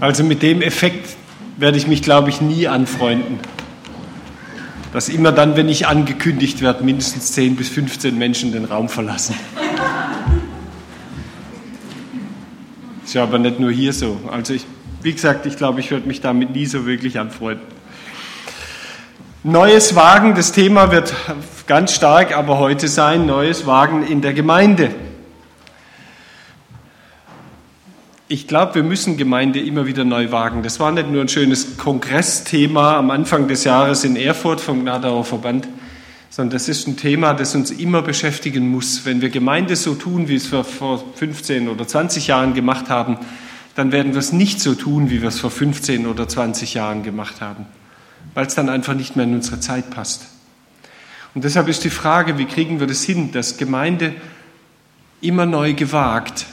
Also mit dem Effekt werde ich mich, glaube ich, nie anfreunden. Dass immer dann, wenn ich angekündigt werde, mindestens 10 bis 15 Menschen den Raum verlassen. Ist ja aber nicht nur hier so. Also ich, wie gesagt, ich glaube, ich werde mich damit nie so wirklich anfreunden. Neues Wagen, das Thema wird ganz stark aber heute sein, neues Wagen in der Gemeinde. Ich glaube, wir müssen Gemeinde immer wieder neu wagen. Das war nicht nur ein schönes Kongressthema am Anfang des Jahres in Erfurt vom Gnadauer Verband, sondern das ist ein Thema, das uns immer beschäftigen muss. Wenn wir Gemeinde so tun, wie es wir vor 15 oder 20 Jahren gemacht haben, dann werden wir es nicht so tun, wie wir es vor 15 oder 20 Jahren gemacht haben, weil es dann einfach nicht mehr in unsere Zeit passt. Und deshalb ist die Frage, wie kriegen wir das hin, dass Gemeinde immer neu gewagt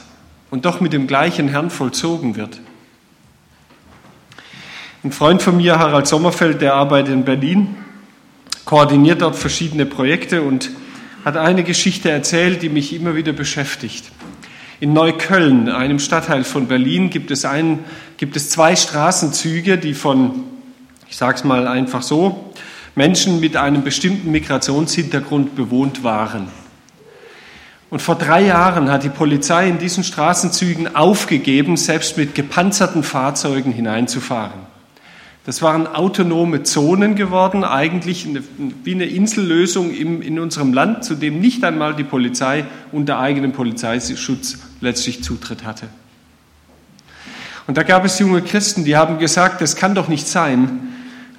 und doch mit dem gleichen Herrn vollzogen wird. Ein Freund von mir, Harald Sommerfeld, der arbeitet in Berlin, koordiniert dort verschiedene Projekte und hat eine Geschichte erzählt, die mich immer wieder beschäftigt. In Neukölln, einem Stadtteil von Berlin, gibt es, ein, gibt es zwei Straßenzüge, die von, ich sage es mal einfach so, Menschen mit einem bestimmten Migrationshintergrund bewohnt waren. Und vor drei Jahren hat die Polizei in diesen Straßenzügen aufgegeben, selbst mit gepanzerten Fahrzeugen hineinzufahren. Das waren autonome Zonen geworden, eigentlich wie eine Insellösung in unserem Land, zu dem nicht einmal die Polizei unter eigenem Polizeischutz letztlich Zutritt hatte. Und da gab es junge Christen, die haben gesagt, das kann doch nicht sein.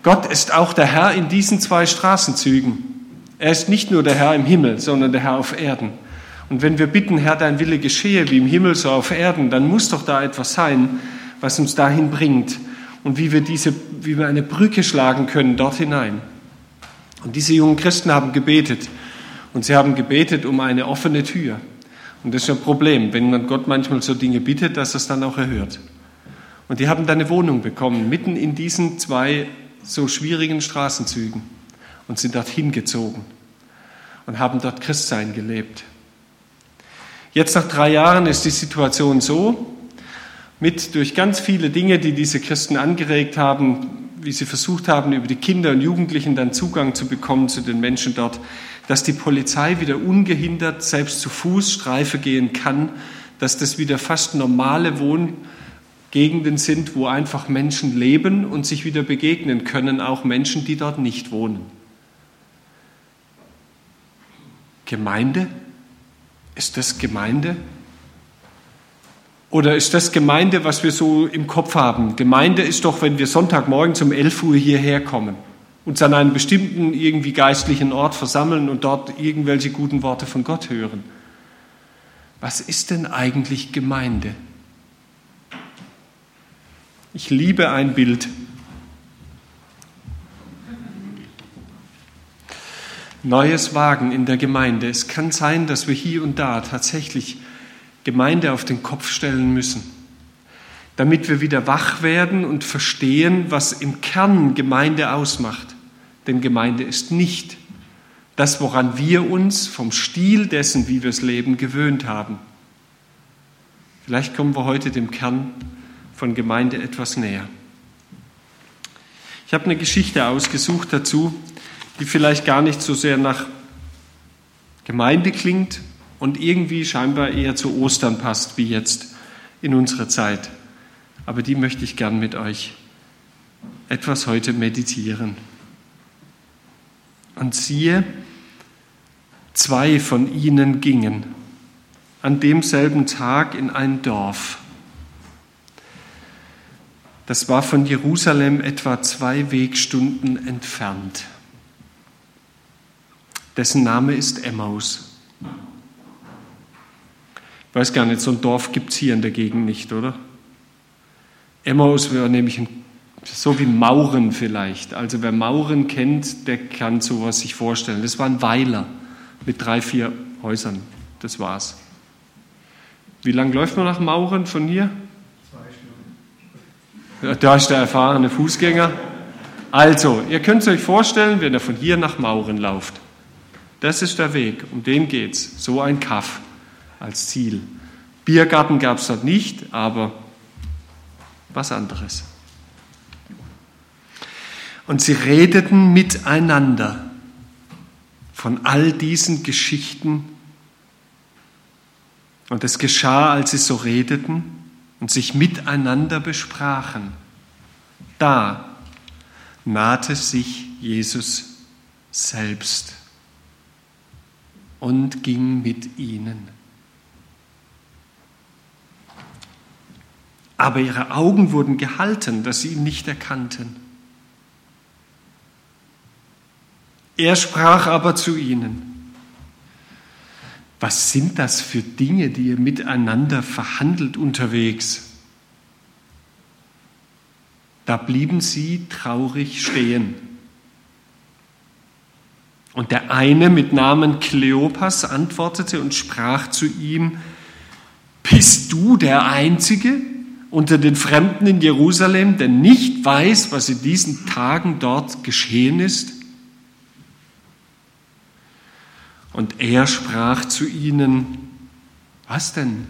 Gott ist auch der Herr in diesen zwei Straßenzügen. Er ist nicht nur der Herr im Himmel, sondern der Herr auf Erden. Und wenn wir bitten, Herr, dein Wille geschehe wie im Himmel so auf Erden, dann muss doch da etwas sein, was uns dahin bringt und wie wir, diese, wie wir eine Brücke schlagen können dort hinein. Und diese jungen Christen haben gebetet und sie haben gebetet um eine offene Tür. Und das ist ein Problem, wenn man Gott manchmal so Dinge bittet, dass er es dann auch erhört. Und die haben dann eine Wohnung bekommen, mitten in diesen zwei so schwierigen Straßenzügen und sind dorthin gezogen und haben dort Christsein gelebt. Jetzt nach drei Jahren ist die Situation so, mit durch ganz viele Dinge, die diese Christen angeregt haben, wie sie versucht haben, über die Kinder und Jugendlichen dann Zugang zu bekommen zu den Menschen dort, dass die Polizei wieder ungehindert selbst zu Fuß Streife gehen kann, dass das wieder fast normale Wohngegenden sind, wo einfach Menschen leben und sich wieder begegnen können, auch Menschen, die dort nicht wohnen. Gemeinde ist das Gemeinde? Oder ist das Gemeinde, was wir so im Kopf haben? Gemeinde ist doch, wenn wir Sonntagmorgen um 11 Uhr hierher kommen, uns an einem bestimmten irgendwie geistlichen Ort versammeln und dort irgendwelche guten Worte von Gott hören. Was ist denn eigentlich Gemeinde? Ich liebe ein Bild. Neues Wagen in der Gemeinde. Es kann sein, dass wir hier und da tatsächlich Gemeinde auf den Kopf stellen müssen, damit wir wieder wach werden und verstehen, was im Kern Gemeinde ausmacht. Denn Gemeinde ist nicht das, woran wir uns vom Stil dessen, wie wir es leben, gewöhnt haben. Vielleicht kommen wir heute dem Kern von Gemeinde etwas näher. Ich habe eine Geschichte ausgesucht dazu, die vielleicht gar nicht so sehr nach Gemeinde klingt und irgendwie scheinbar eher zu Ostern passt, wie jetzt in unserer Zeit. Aber die möchte ich gern mit euch etwas heute meditieren. Und siehe, zwei von ihnen gingen an demselben Tag in ein Dorf. Das war von Jerusalem etwa zwei Wegstunden entfernt dessen Name ist Emmaus. Ich weiß gar nicht, so ein Dorf gibt es hier in der Gegend nicht, oder? Emmaus wäre nämlich ein, so wie Mauren vielleicht. Also wer Mauren kennt, der kann sowas sich vorstellen. Das war ein Weiler mit drei, vier Häusern. Das war's. Wie lange läuft man nach Mauren von hier? Zwei Stunden. Da ist der erfahrene Fußgänger. Also, ihr könnt es euch vorstellen, wenn er von hier nach Mauren läuft. Das ist der Weg, um den geht's. So ein Kaff als Ziel. Biergarten gab es dort nicht, aber was anderes. Und sie redeten miteinander von all diesen Geschichten. Und es geschah, als sie so redeten und sich miteinander besprachen. Da nahte sich Jesus selbst und ging mit ihnen. Aber ihre Augen wurden gehalten, dass sie ihn nicht erkannten. Er sprach aber zu ihnen, was sind das für Dinge, die ihr miteinander verhandelt unterwegs? Da blieben sie traurig stehen. Und der eine mit Namen Kleopas antwortete und sprach zu ihm, bist du der Einzige unter den Fremden in Jerusalem, der nicht weiß, was in diesen Tagen dort geschehen ist? Und er sprach zu ihnen, was denn?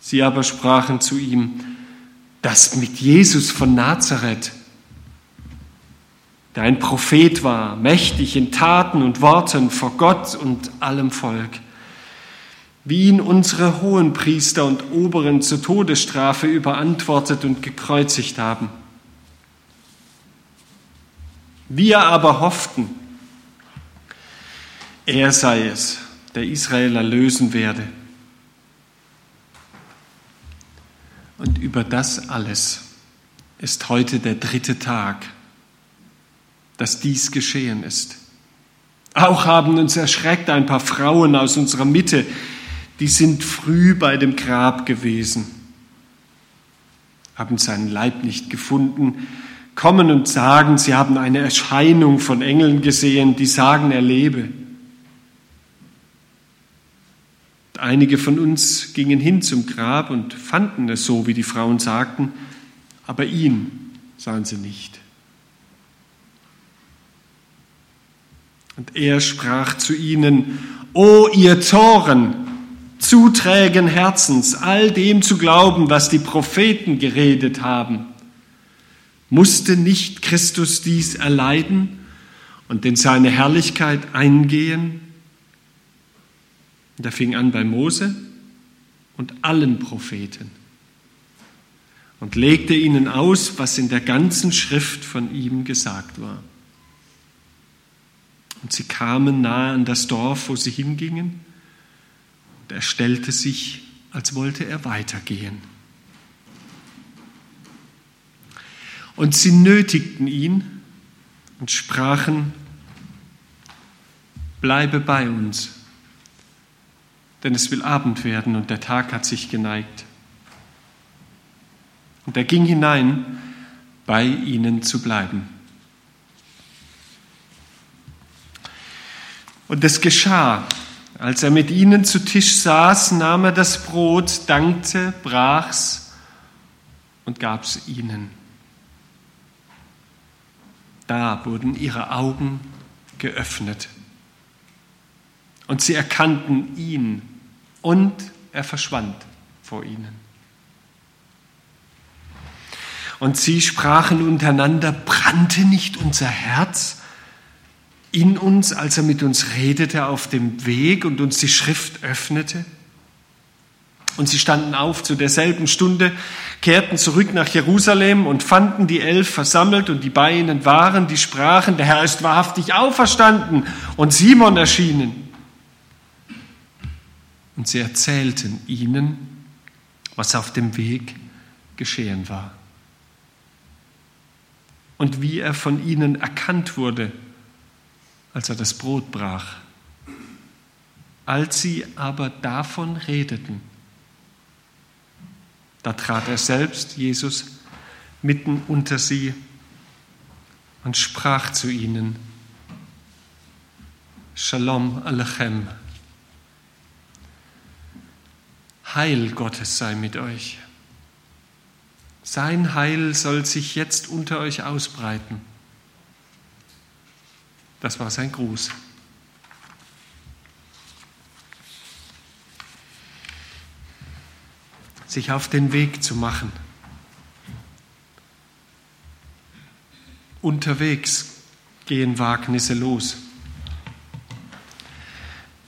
Sie aber sprachen zu ihm, das mit Jesus von Nazareth, der ein Prophet war, mächtig in Taten und Worten vor Gott und allem Volk, wie ihn unsere hohen Priester und Oberen zur Todesstrafe überantwortet und gekreuzigt haben. Wir aber hofften, er sei es, der Israel erlösen werde. Und über das alles ist heute der dritte Tag, dass dies geschehen ist. Auch haben uns erschreckt ein paar Frauen aus unserer Mitte, die sind früh bei dem Grab gewesen, haben seinen Leib nicht gefunden, kommen und sagen, sie haben eine Erscheinung von Engeln gesehen, die sagen, er lebe. Einige von uns gingen hin zum Grab und fanden es so, wie die Frauen sagten, aber ihn sahen sie nicht. Und er sprach zu ihnen, O ihr Toren, zuträgen Herzens, all dem zu glauben, was die Propheten geredet haben. Musste nicht Christus dies erleiden und in seine Herrlichkeit eingehen? Und er fing an bei Mose und allen Propheten und legte ihnen aus, was in der ganzen Schrift von ihm gesagt war. Und sie kamen nahe an das Dorf, wo sie hingingen, und er stellte sich, als wollte er weitergehen. Und sie nötigten ihn und sprachen, bleibe bei uns denn es will Abend werden und der Tag hat sich geneigt. Und er ging hinein, bei ihnen zu bleiben. Und es geschah, als er mit ihnen zu Tisch saß, nahm er das Brot, dankte, brach's und gab's ihnen. Da wurden ihre Augen geöffnet und sie erkannten ihn und er verschwand vor ihnen. Und sie sprachen untereinander, brannte nicht unser Herz in uns, als er mit uns redete auf dem Weg und uns die Schrift öffnete? Und sie standen auf zu derselben Stunde, kehrten zurück nach Jerusalem und fanden die Elf versammelt und die bei ihnen waren, die sprachen, der Herr ist wahrhaftig auferstanden und Simon erschienen. Und sie erzählten ihnen, was auf dem Weg geschehen war. Und wie er von ihnen erkannt wurde, als er das Brot brach. Als sie aber davon redeten, da trat er selbst, Jesus, mitten unter sie und sprach zu ihnen, Shalom Alechem. Heil Gottes sei mit euch. Sein Heil soll sich jetzt unter euch ausbreiten. Das war sein Gruß. sich auf den Weg zu machen. Unterwegs gehen Wagnisse los.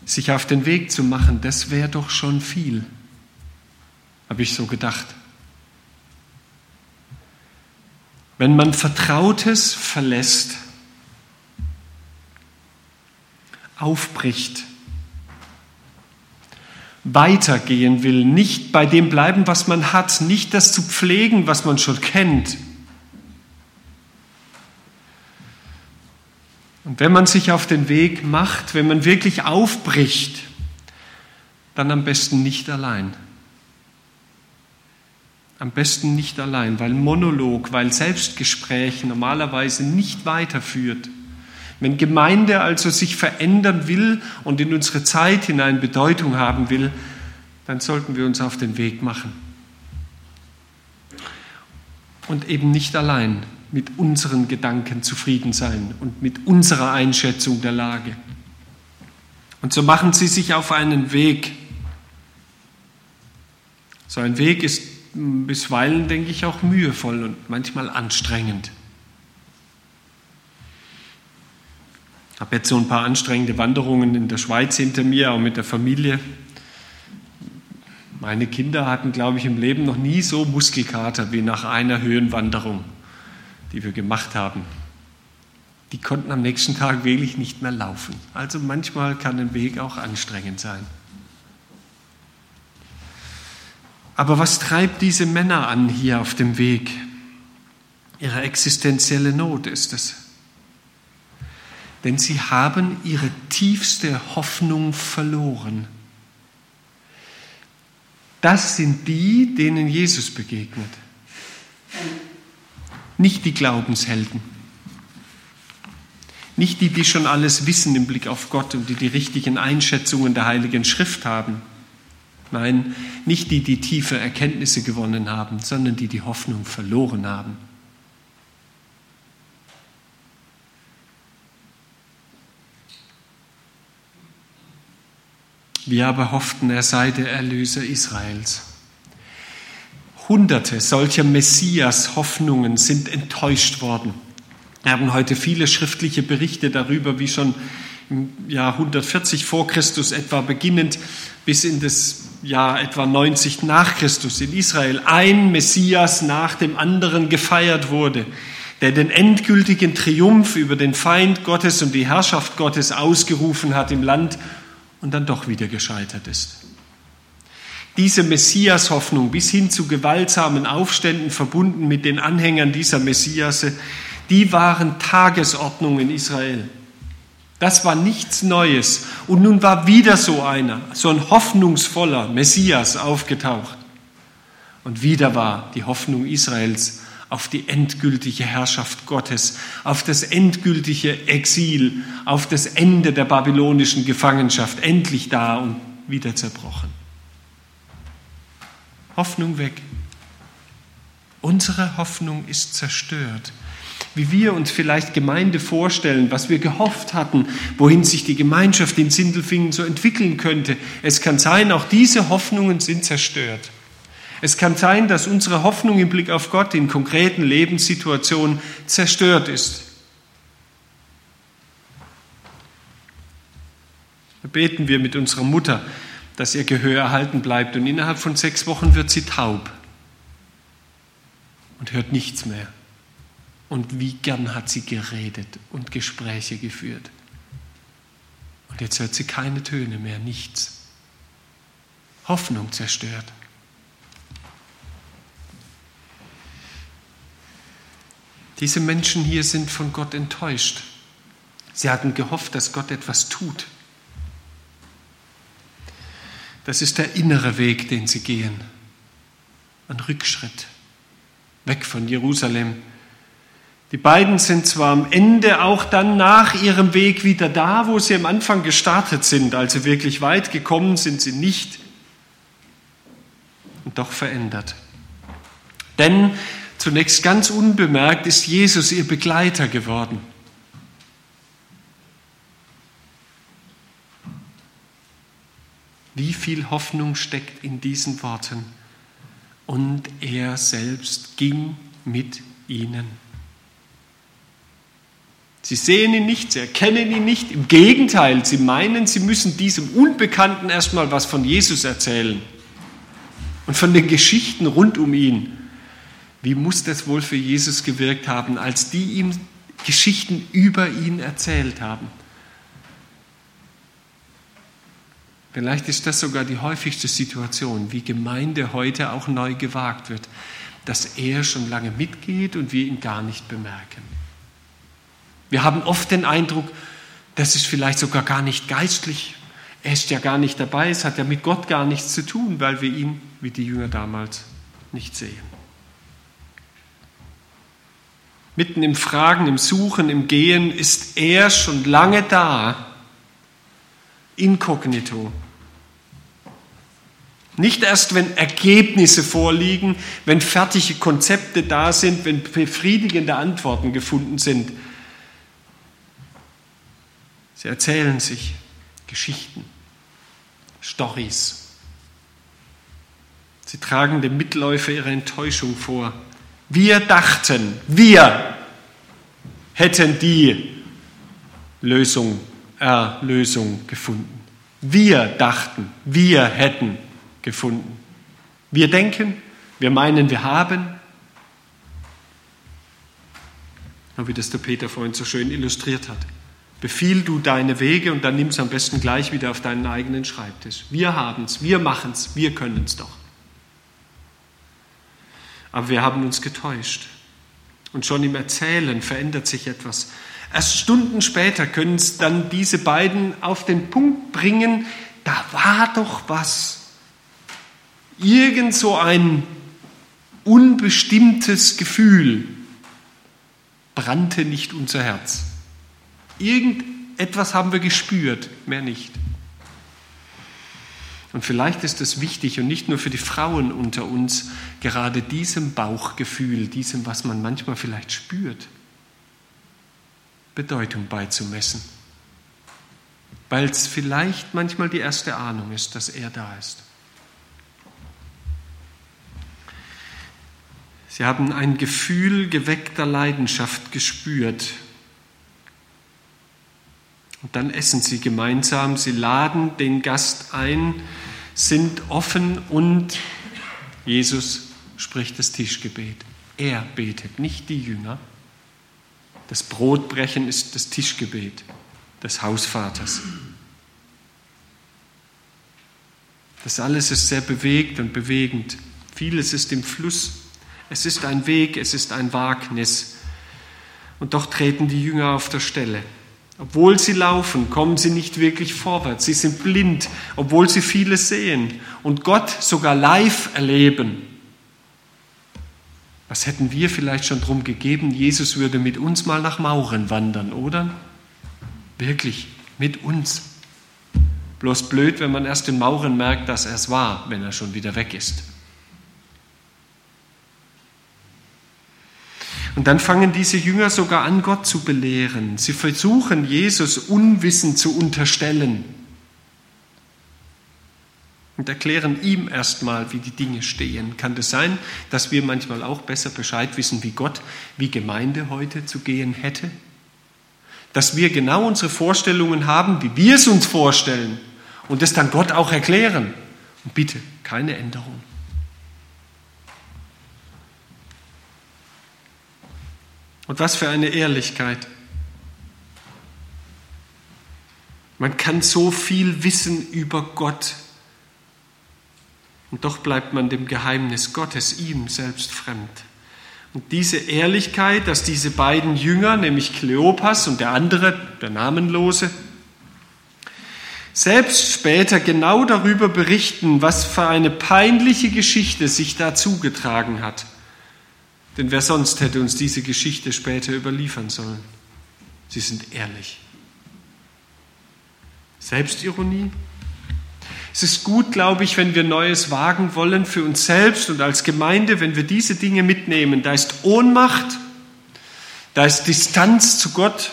Sich auf den Weg zu machen, das wäre doch schon viel, habe ich so gedacht. Wenn man Vertrautes verlässt, aufbricht, weitergehen will, nicht bei dem bleiben, was man hat, nicht das zu pflegen, was man schon kennt. Und wenn man sich auf den Weg macht, wenn man wirklich aufbricht, dann am besten nicht allein. Am besten nicht allein, weil Monolog, weil Selbstgespräch normalerweise nicht weiterführt. Wenn Gemeinde also sich verändern will und in unsere Zeit hinein Bedeutung haben will, dann sollten wir uns auf den Weg machen. Und eben nicht allein mit unseren Gedanken zufrieden sein und mit unserer Einschätzung der Lage. Und so machen sie sich auf einen Weg. So ein Weg ist bisweilen, denke ich, auch mühevoll und manchmal anstrengend. Habe jetzt so ein paar anstrengende Wanderungen in der Schweiz hinter mir, auch mit der Familie. Meine Kinder hatten, glaube ich, im Leben noch nie so Muskelkater wie nach einer Höhenwanderung, die wir gemacht haben. Die konnten am nächsten Tag wirklich nicht mehr laufen. Also manchmal kann ein Weg auch anstrengend sein. Aber was treibt diese Männer an hier auf dem Weg? Ihre existenzielle Not ist es denn sie haben ihre tiefste Hoffnung verloren. Das sind die, denen Jesus begegnet, nicht die Glaubenshelden, nicht die, die schon alles wissen im Blick auf Gott und die die richtigen Einschätzungen der Heiligen Schrift haben. Nein, nicht die, die tiefe Erkenntnisse gewonnen haben, sondern die die Hoffnung verloren haben. Wir aber hofften, er sei der Erlöser Israels. Hunderte solcher Messias-Hoffnungen sind enttäuscht worden. Wir haben heute viele schriftliche Berichte darüber, wie schon im Jahr 140 vor Christus etwa beginnend bis in das Jahr etwa 90 nach Christus in Israel ein Messias nach dem anderen gefeiert wurde, der den endgültigen Triumph über den Feind Gottes und die Herrschaft Gottes ausgerufen hat im Land und dann doch wieder gescheitert ist. Diese Messias-Hoffnung bis hin zu gewaltsamen Aufständen verbunden mit den Anhängern dieser Messiasse, die waren Tagesordnung in Israel. Das war nichts Neues. Und nun war wieder so einer, so ein hoffnungsvoller Messias aufgetaucht. Und wieder war die Hoffnung Israels auf die endgültige Herrschaft Gottes, auf das endgültige Exil, auf das Ende der babylonischen Gefangenschaft, endlich da und wieder zerbrochen. Hoffnung weg. Unsere Hoffnung ist zerstört. Wie wir uns vielleicht Gemeinde vorstellen, was wir gehofft hatten, wohin sich die Gemeinschaft in Sindelfingen so entwickeln könnte. Es kann sein, auch diese Hoffnungen sind zerstört. Es kann sein, dass unsere Hoffnung im Blick auf Gott in konkreten Lebenssituationen zerstört ist. Da beten wir mit unserer Mutter, dass ihr Gehör erhalten bleibt und innerhalb von sechs Wochen wird sie taub und hört nichts mehr. Und wie gern hat sie geredet und Gespräche geführt. Und jetzt hört sie keine Töne mehr, nichts. Hoffnung zerstört. Diese Menschen hier sind von Gott enttäuscht. Sie hatten gehofft, dass Gott etwas tut. Das ist der innere Weg, den sie gehen. Ein Rückschritt, weg von Jerusalem. Die beiden sind zwar am Ende auch dann nach ihrem Weg wieder da, wo sie am Anfang gestartet sind, also wirklich weit gekommen sind sie nicht und doch verändert. Denn Zunächst ganz unbemerkt ist Jesus ihr Begleiter geworden. Wie viel Hoffnung steckt in diesen Worten? und er selbst ging mit ihnen. Sie sehen ihn nicht, sie erkennen ihn nicht. Im Gegenteil, sie meinen, sie müssen diesem Unbekannten erstmal was von Jesus erzählen und von den Geschichten rund um ihn. Wie muss das wohl für Jesus gewirkt haben, als die ihm Geschichten über ihn erzählt haben? Vielleicht ist das sogar die häufigste Situation, wie Gemeinde heute auch neu gewagt wird, dass er schon lange mitgeht und wir ihn gar nicht bemerken. Wir haben oft den Eindruck, das ist vielleicht sogar gar nicht geistlich. Er ist ja gar nicht dabei, es hat ja mit Gott gar nichts zu tun, weil wir ihn, wie die Jünger damals, nicht sehen. Mitten im Fragen, im Suchen, im Gehen ist er schon lange da, inkognito. Nicht erst, wenn Ergebnisse vorliegen, wenn fertige Konzepte da sind, wenn befriedigende Antworten gefunden sind. Sie erzählen sich Geschichten, Stories. Sie tragen dem Mitläufer ihre Enttäuschung vor. Wir dachten, wir hätten die Lösung, Erlösung gefunden. Wir dachten, wir hätten gefunden. Wir denken, wir meinen, wir haben. Und wie das der Peter vorhin so schön illustriert hat. Befiehl du deine Wege und dann nimm es am besten gleich wieder auf deinen eigenen Schreibtisch. Wir haben es, wir machen es, wir können es doch. Aber wir haben uns getäuscht. Und schon im Erzählen verändert sich etwas. Erst Stunden später können es dann diese beiden auf den Punkt bringen, da war doch was irgend so ein unbestimmtes Gefühl brannte nicht unser Herz. Irgendetwas haben wir gespürt, mehr nicht. Und vielleicht ist es wichtig und nicht nur für die Frauen unter uns, gerade diesem Bauchgefühl, diesem, was man manchmal vielleicht spürt, Bedeutung beizumessen. Weil es vielleicht manchmal die erste Ahnung ist, dass er da ist. Sie haben ein Gefühl geweckter Leidenschaft gespürt. Und dann essen sie gemeinsam, sie laden den Gast ein, sind offen und Jesus spricht das Tischgebet. Er betet, nicht die Jünger. Das Brotbrechen ist das Tischgebet des Hausvaters. Das alles ist sehr bewegt und bewegend. Vieles ist im Fluss. Es ist ein Weg, es ist ein Wagnis. Und doch treten die Jünger auf der Stelle. Obwohl sie laufen, kommen sie nicht wirklich vorwärts. Sie sind blind, obwohl sie vieles sehen und Gott sogar live erleben. Was hätten wir vielleicht schon drum gegeben? Jesus würde mit uns mal nach Mauren wandern, oder? Wirklich, mit uns. Bloß blöd, wenn man erst in Mauren merkt, dass er es war, wenn er schon wieder weg ist. Und dann fangen diese Jünger sogar an, Gott zu belehren. Sie versuchen, Jesus Unwissen zu unterstellen und erklären ihm erstmal, wie die Dinge stehen. Kann das sein, dass wir manchmal auch besser Bescheid wissen, wie Gott, wie Gemeinde heute zu gehen hätte? Dass wir genau unsere Vorstellungen haben, wie wir es uns vorstellen und das dann Gott auch erklären. Und bitte, keine Änderung. Und was für eine Ehrlichkeit. Man kann so viel wissen über Gott und doch bleibt man dem Geheimnis Gottes ihm selbst fremd. Und diese Ehrlichkeit, dass diese beiden Jünger, nämlich Kleopas und der andere, der Namenlose, selbst später genau darüber berichten, was für eine peinliche Geschichte sich da zugetragen hat. Denn wer sonst hätte uns diese Geschichte später überliefern sollen? Sie sind ehrlich. Selbstironie? Es ist gut, glaube ich, wenn wir Neues wagen wollen für uns selbst und als Gemeinde, wenn wir diese Dinge mitnehmen. Da ist Ohnmacht, da ist Distanz zu Gott,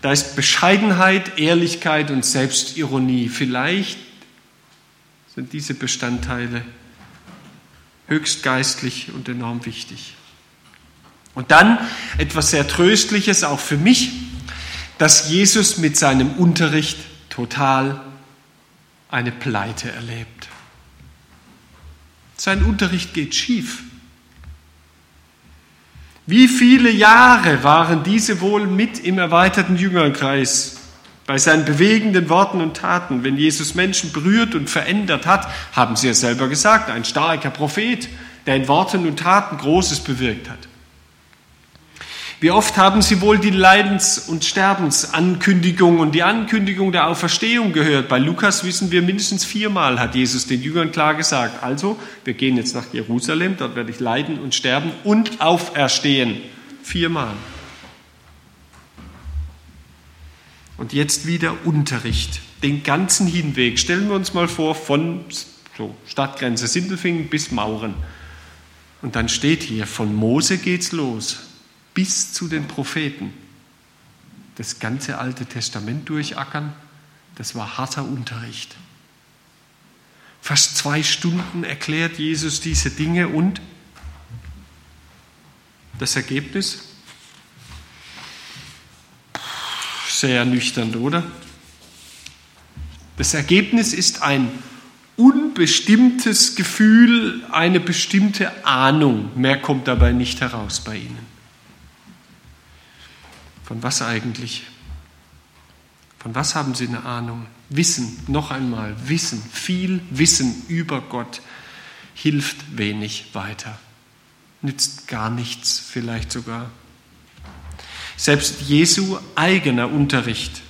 da ist Bescheidenheit, Ehrlichkeit und Selbstironie. Vielleicht sind diese Bestandteile Höchst geistlich und enorm wichtig. Und dann etwas sehr Tröstliches auch für mich, dass Jesus mit seinem Unterricht total eine Pleite erlebt. Sein Unterricht geht schief. Wie viele Jahre waren diese wohl mit im erweiterten Jüngerkreis bei seinen bewegenden Worten und Taten? Wenn Jesus Menschen berührt und verändert hat, haben sie ja selber gesagt, ein starker Prophet, der in Worten und Taten Großes bewirkt hat. Wie oft haben Sie wohl die Leidens- und Sterbensankündigung und die Ankündigung der Auferstehung gehört? Bei Lukas wissen wir, mindestens viermal hat Jesus den Jüngern klar gesagt, also wir gehen jetzt nach Jerusalem, dort werde ich leiden und sterben und auferstehen. Viermal. Und jetzt wieder Unterricht, den ganzen Hinweg. Stellen wir uns mal vor, von so, Stadtgrenze Sindelfingen bis Mauren. Und dann steht hier, von Mose geht's los bis zu den Propheten. Das ganze Alte Testament durchackern, das war harter Unterricht. Fast zwei Stunden erklärt Jesus diese Dinge und das Ergebnis? Sehr ernüchternd, oder? Das Ergebnis ist ein unbestimmtes Gefühl, eine bestimmte Ahnung. Mehr kommt dabei nicht heraus bei Ihnen. Von was eigentlich? Von was haben Sie eine Ahnung? Wissen, noch einmal, Wissen, viel Wissen über Gott hilft wenig weiter, nützt gar nichts vielleicht sogar. Selbst Jesu eigener Unterricht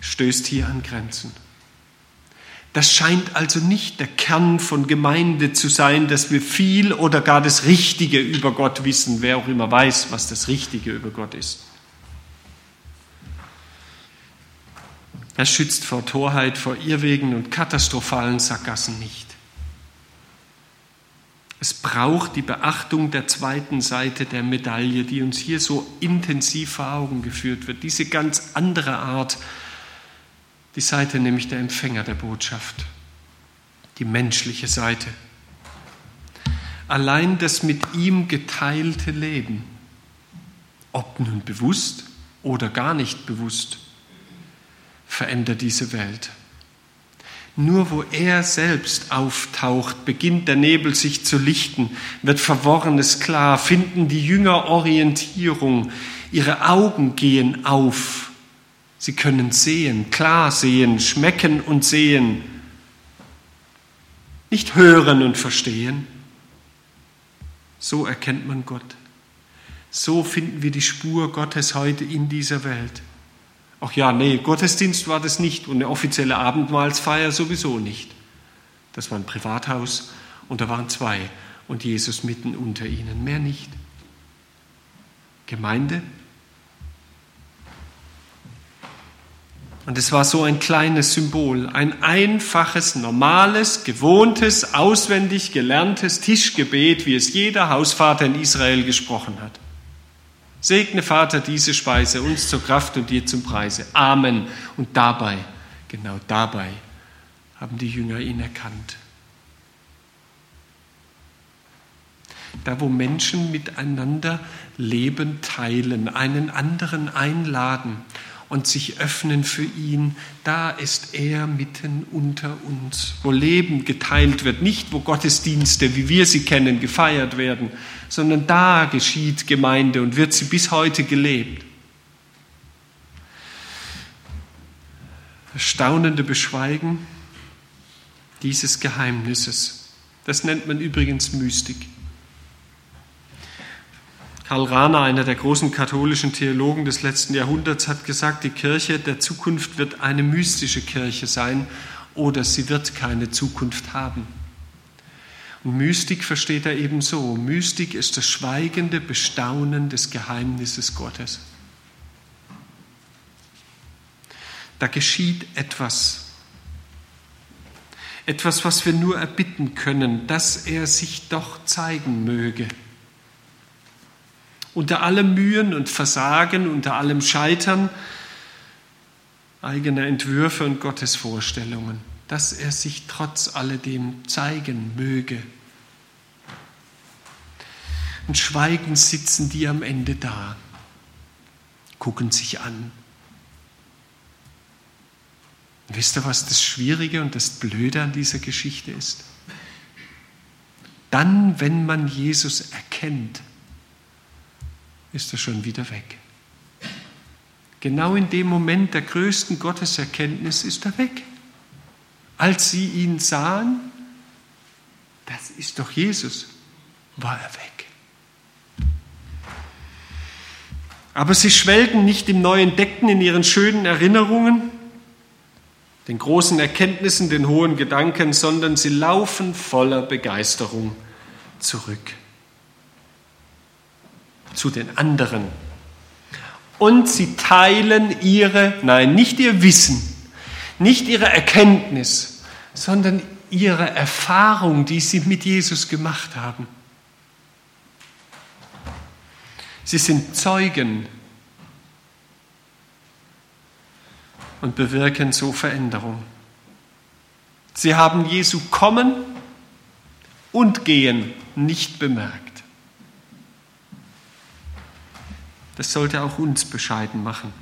stößt hier an Grenzen. Das scheint also nicht der Kern von Gemeinde zu sein, dass wir viel oder gar das Richtige über Gott wissen, wer auch immer weiß, was das Richtige über Gott ist. Er schützt vor Torheit, vor Irrwegen und katastrophalen Sackgassen nicht. Es braucht die Beachtung der zweiten Seite der Medaille, die uns hier so intensiv vor Augen geführt wird. Diese ganz andere Art, die Seite nämlich der Empfänger der Botschaft, die menschliche Seite. Allein das mit ihm geteilte Leben, ob nun bewusst oder gar nicht bewusst, verändert diese Welt. Nur wo er selbst auftaucht, beginnt der Nebel sich zu lichten, wird Verworrenes klar, finden die Jünger Orientierung, ihre Augen gehen auf, sie können sehen, klar sehen, schmecken und sehen, nicht hören und verstehen. So erkennt man Gott. So finden wir die Spur Gottes heute in dieser Welt. Ach ja, nee, Gottesdienst war das nicht und eine offizielle Abendmahlsfeier sowieso nicht. Das war ein Privathaus und da waren zwei und Jesus mitten unter ihnen, mehr nicht. Gemeinde. Und es war so ein kleines Symbol, ein einfaches, normales, gewohntes, auswendig gelerntes Tischgebet, wie es jeder Hausvater in Israel gesprochen hat. Segne, Vater, diese Speise uns zur Kraft und dir zum Preise. Amen. Und dabei, genau dabei, haben die Jünger ihn erkannt. Da, wo Menschen miteinander Leben teilen, einen anderen einladen und sich öffnen für ihn, da ist er mitten unter uns, wo Leben geteilt wird, nicht wo Gottesdienste, wie wir sie kennen, gefeiert werden, sondern da geschieht Gemeinde und wird sie bis heute gelebt. Das staunende Beschweigen dieses Geheimnisses, das nennt man übrigens Mystik. Karl Rahner, einer der großen katholischen Theologen des letzten Jahrhunderts, hat gesagt, die Kirche der Zukunft wird eine mystische Kirche sein oder sie wird keine Zukunft haben. Und Mystik versteht er eben so. Mystik ist das schweigende Bestaunen des Geheimnisses Gottes. Da geschieht etwas. Etwas, was wir nur erbitten können, dass er sich doch zeigen möge. Unter allem Mühen und Versagen, unter allem Scheitern eigener Entwürfe und Gottesvorstellungen, dass er sich trotz alledem zeigen möge. Und schweigend sitzen die am Ende da, gucken sich an. Wisst ihr, was das Schwierige und das Blöde an dieser Geschichte ist? Dann, wenn man Jesus erkennt, ist er schon wieder weg. Genau in dem Moment der größten Gotteserkenntnis ist er weg. Als sie ihn sahen, das ist doch Jesus, war er weg. Aber sie schwelgen nicht im neuen Deckten in ihren schönen Erinnerungen, den großen Erkenntnissen, den hohen Gedanken, sondern sie laufen voller Begeisterung zurück zu den anderen. Und sie teilen ihre, nein, nicht ihr Wissen, nicht ihre Erkenntnis, sondern ihre Erfahrung, die sie mit Jesus gemacht haben. Sie sind Zeugen und bewirken so Veränderung. Sie haben Jesu Kommen und Gehen nicht bemerkt. Das sollte auch uns bescheiden machen.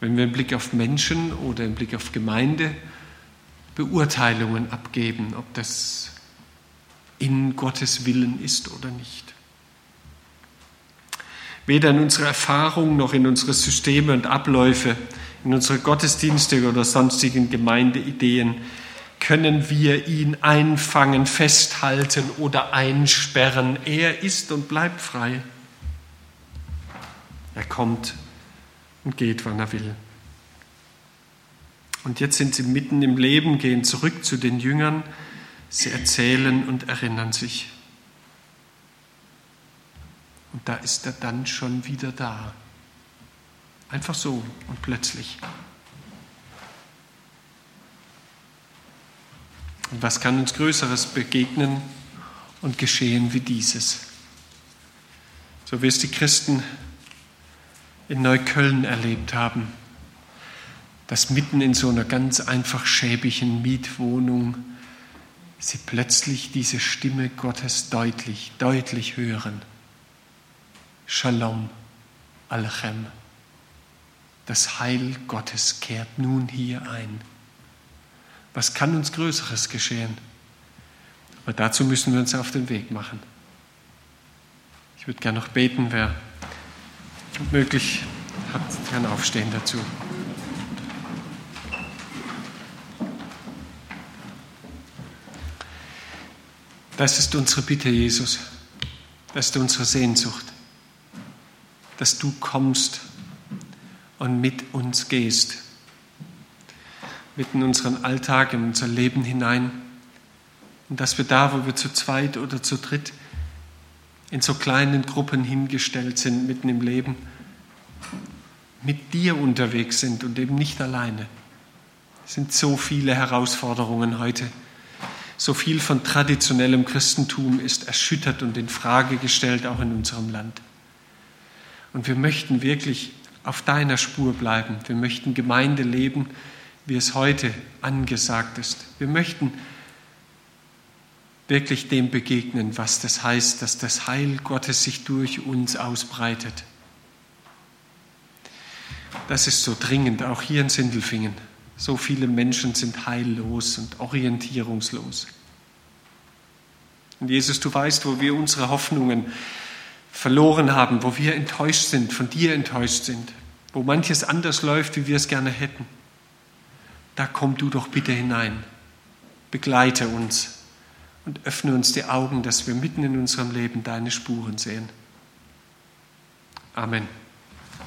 Wenn wir im Blick auf Menschen oder im Blick auf Gemeinde Beurteilungen abgeben, ob das in Gottes Willen ist oder nicht. Weder in unserer Erfahrung noch in unsere Systeme und Abläufe, in unsere Gottesdienste oder sonstigen Gemeindeideen können wir ihn einfangen, festhalten oder einsperren. Er ist und bleibt frei. Er kommt und geht, wann er will. Und jetzt sind sie mitten im Leben, gehen zurück zu den Jüngern, sie erzählen und erinnern sich. Und da ist er dann schon wieder da. Einfach so und plötzlich. Und was kann uns Größeres begegnen und geschehen wie dieses? So wie es die Christen in Neukölln erlebt haben, dass mitten in so einer ganz einfach schäbigen Mietwohnung sie plötzlich diese Stimme Gottes deutlich, deutlich hören. Shalom Alechem. Das Heil Gottes kehrt nun hier ein. Was kann uns Größeres geschehen? Aber dazu müssen wir uns auf den Weg machen. Ich würde gerne noch beten, wer möglich hat, kann aufstehen dazu. Das ist unsere Bitte, Jesus. Das ist unsere Sehnsucht dass du kommst und mit uns gehst, mitten in unseren Alltag, in unser Leben hinein. Und dass wir da, wo wir zu zweit oder zu dritt in so kleinen Gruppen hingestellt sind, mitten im Leben, mit dir unterwegs sind und eben nicht alleine. Es sind so viele Herausforderungen heute. So viel von traditionellem Christentum ist erschüttert und in Frage gestellt, auch in unserem Land. Und wir möchten wirklich auf deiner Spur bleiben. Wir möchten Gemeinde leben, wie es heute angesagt ist. Wir möchten wirklich dem begegnen, was das heißt, dass das Heil Gottes sich durch uns ausbreitet. Das ist so dringend, auch hier in Sindelfingen. So viele Menschen sind heillos und orientierungslos. Und Jesus, du weißt, wo wir unsere Hoffnungen verloren haben, wo wir enttäuscht sind, von dir enttäuscht sind, wo manches anders läuft, wie wir es gerne hätten. Da komm du doch bitte hinein. Begleite uns und öffne uns die Augen, dass wir mitten in unserem Leben deine Spuren sehen. Amen.